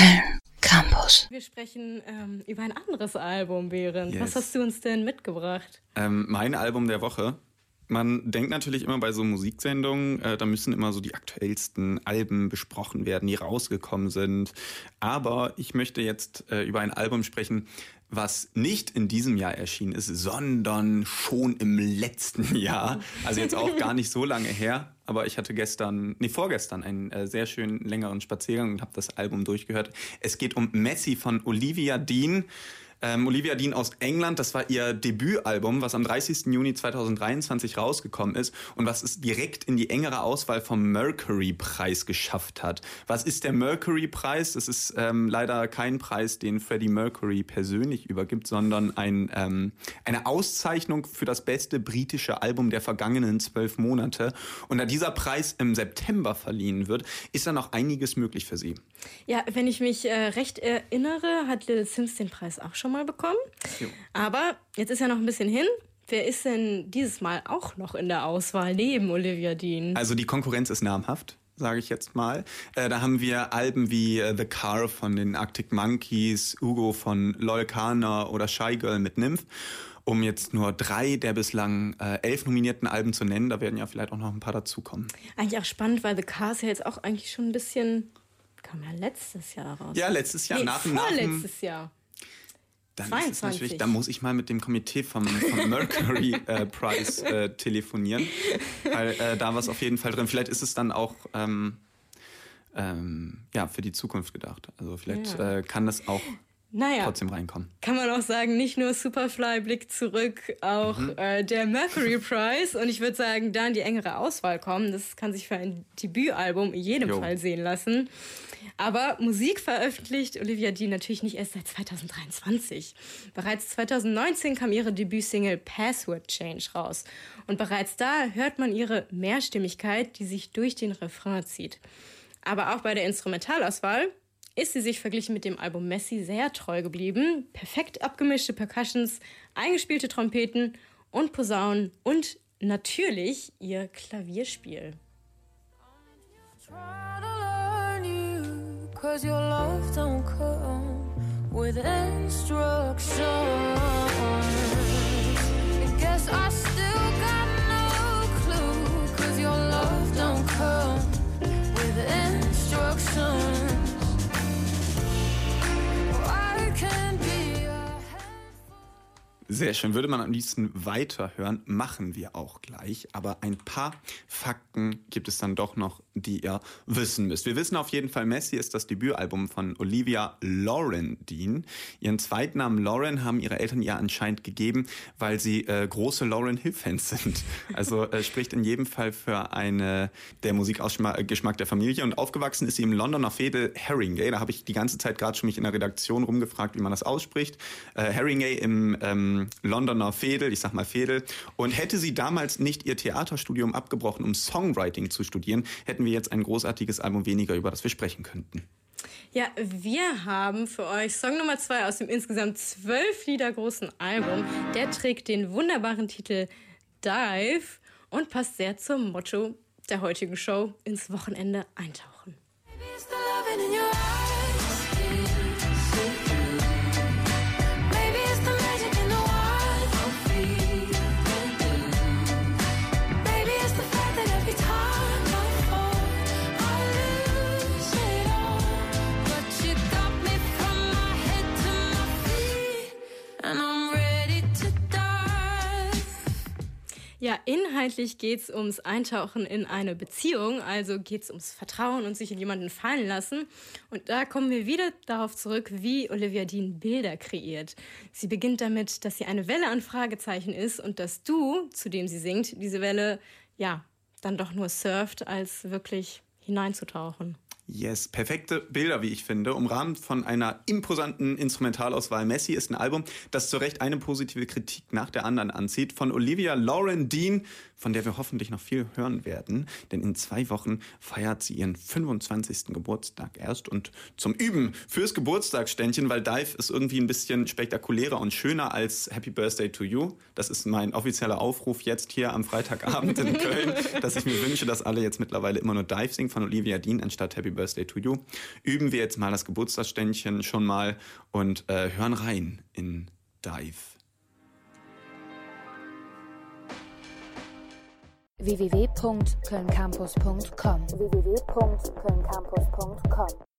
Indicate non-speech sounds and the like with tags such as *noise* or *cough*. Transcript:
Film Campus. Wir sprechen ähm, über ein anderes Album, Behrend. Yes. Was hast du uns denn mitgebracht? Ähm, mein Album der Woche. Man denkt natürlich immer bei so Musiksendungen, äh, da müssen immer so die aktuellsten Alben besprochen werden, die rausgekommen sind. Aber ich möchte jetzt äh, über ein Album sprechen, was nicht in diesem Jahr erschienen ist, sondern schon im letzten *laughs* Jahr. Also jetzt auch gar nicht so lange her. Aber ich hatte gestern, nee, vorgestern einen äh, sehr schönen längeren Spaziergang und habe das Album durchgehört. Es geht um Messi von Olivia Dean. Ähm, Olivia Dean aus England, das war ihr Debütalbum, was am 30. Juni 2023 rausgekommen ist und was es direkt in die engere Auswahl vom Mercury-Preis geschafft hat. Was ist der Mercury-Preis? Das ist ähm, leider kein Preis, den Freddie Mercury persönlich übergibt, sondern ein, ähm, eine Auszeichnung für das beste britische Album der vergangenen zwölf Monate. Und da dieser Preis im September verliehen wird, ist da noch einiges möglich für sie. Ja, wenn ich mich äh, recht erinnere, hat Little Sims den Preis auch schon mal bekommen. Jo. Aber jetzt ist ja noch ein bisschen hin. Wer ist denn dieses Mal auch noch in der Auswahl neben Olivia Dean? Also die Konkurrenz ist namhaft, sage ich jetzt mal. Äh, da haben wir Alben wie äh, The Car von den Arctic Monkeys, Hugo von Loyal Kana oder Shy Girl mit Nymph. Um jetzt nur drei der bislang äh, elf nominierten Alben zu nennen, da werden ja vielleicht auch noch ein paar dazukommen. Eigentlich auch spannend, weil The Cars ja jetzt auch eigentlich schon ein bisschen. kam ja letztes Jahr raus. Ja, letztes Jahr nee, nach dem nach dem- vorletztes Jahr. Dann ist es 22. natürlich, da muss ich mal mit dem Komitee vom, vom *laughs* Mercury äh, Prize äh, telefonieren, weil äh, da war es auf jeden Fall drin. Vielleicht ist es dann auch ähm, ähm, ja für die Zukunft gedacht. Also vielleicht Ja. äh, kann das auch Naja, trotzdem reinkommen. kann man auch sagen, nicht nur Superfly blickt zurück, auch Mhm. äh, der Mercury Prize. Und ich würde sagen, da in die engere Auswahl kommen. Das kann sich für ein Debütalbum in jedem Jo. Fall sehen lassen. Aber Musik veröffentlicht Olivia Dean natürlich nicht erst seit 2023. Bereits 2019 kam ihre Debütsingle Password Change raus. Und bereits da hört man ihre Mehrstimmigkeit, die sich durch den Refrain zieht. Aber auch bei der Instrumentalauswahl ist sie sich verglichen mit dem Album Messi sehr treu geblieben. Perfekt abgemischte Percussions, eingespielte Trompeten und Posaunen und natürlich ihr Klavierspiel. Cause Sehr schön. Würde man am liebsten weiterhören, machen wir auch gleich. Aber ein paar Fakten gibt es dann doch noch, die ihr wissen müsst. Wir wissen auf jeden Fall, Messi ist das Debütalbum von Olivia Lauren Dean. Ihren Zweitnamen Lauren haben ihre Eltern ihr anscheinend gegeben, weil sie äh, große Lauren Hill-Fans *laughs* sind. Also äh, spricht in jedem Fall für eine der Musikausgeschmack der Familie. Und aufgewachsen ist sie im Londoner Fädel Haringey. Da habe ich die ganze Zeit gerade schon mich in der Redaktion rumgefragt, wie man das ausspricht. Äh, Haringey im ähm, Londoner Fädel, ich sag mal Fädel. Und hätte sie damals nicht ihr Theaterstudium abgebrochen, um Songwriting zu studieren, hätten wir jetzt ein großartiges Album weniger, über das wir sprechen könnten. Ja, wir haben für euch Song Nummer zwei aus dem insgesamt zwölf Lieder großen Album. Der trägt den wunderbaren Titel Dive und passt sehr zum Motto der heutigen Show ins Wochenende eintauchen. Maybe Ja, inhaltlich geht's ums Eintauchen in eine Beziehung, also geht's ums Vertrauen und sich in jemanden fallen lassen. Und da kommen wir wieder darauf zurück, wie Olivia Dean Bilder kreiert. Sie beginnt damit, dass sie eine Welle an Fragezeichen ist und dass du, zu dem sie singt, diese Welle, ja, dann doch nur surft, als wirklich hineinzutauchen. Yes, perfekte Bilder, wie ich finde, umrahmt von einer imposanten Instrumentalauswahl. Messi ist ein Album, das zu Recht eine positive Kritik nach der anderen anzieht. Von Olivia Lauren Dean, von der wir hoffentlich noch viel hören werden. Denn in zwei Wochen feiert sie ihren 25. Geburtstag erst. Und zum Üben fürs Geburtstagsständchen, weil Dive ist irgendwie ein bisschen spektakulärer und schöner als Happy Birthday to You. Das ist mein offizieller Aufruf jetzt hier am Freitagabend in *laughs* Köln, dass ich mir wünsche, dass alle jetzt mittlerweile immer nur Dive singen von Olivia Dean anstatt Happy Birthday Birthday to You, üben wir jetzt mal das Geburtstagsständchen schon mal und äh, hören rein in Dive. www.kölncampus.com www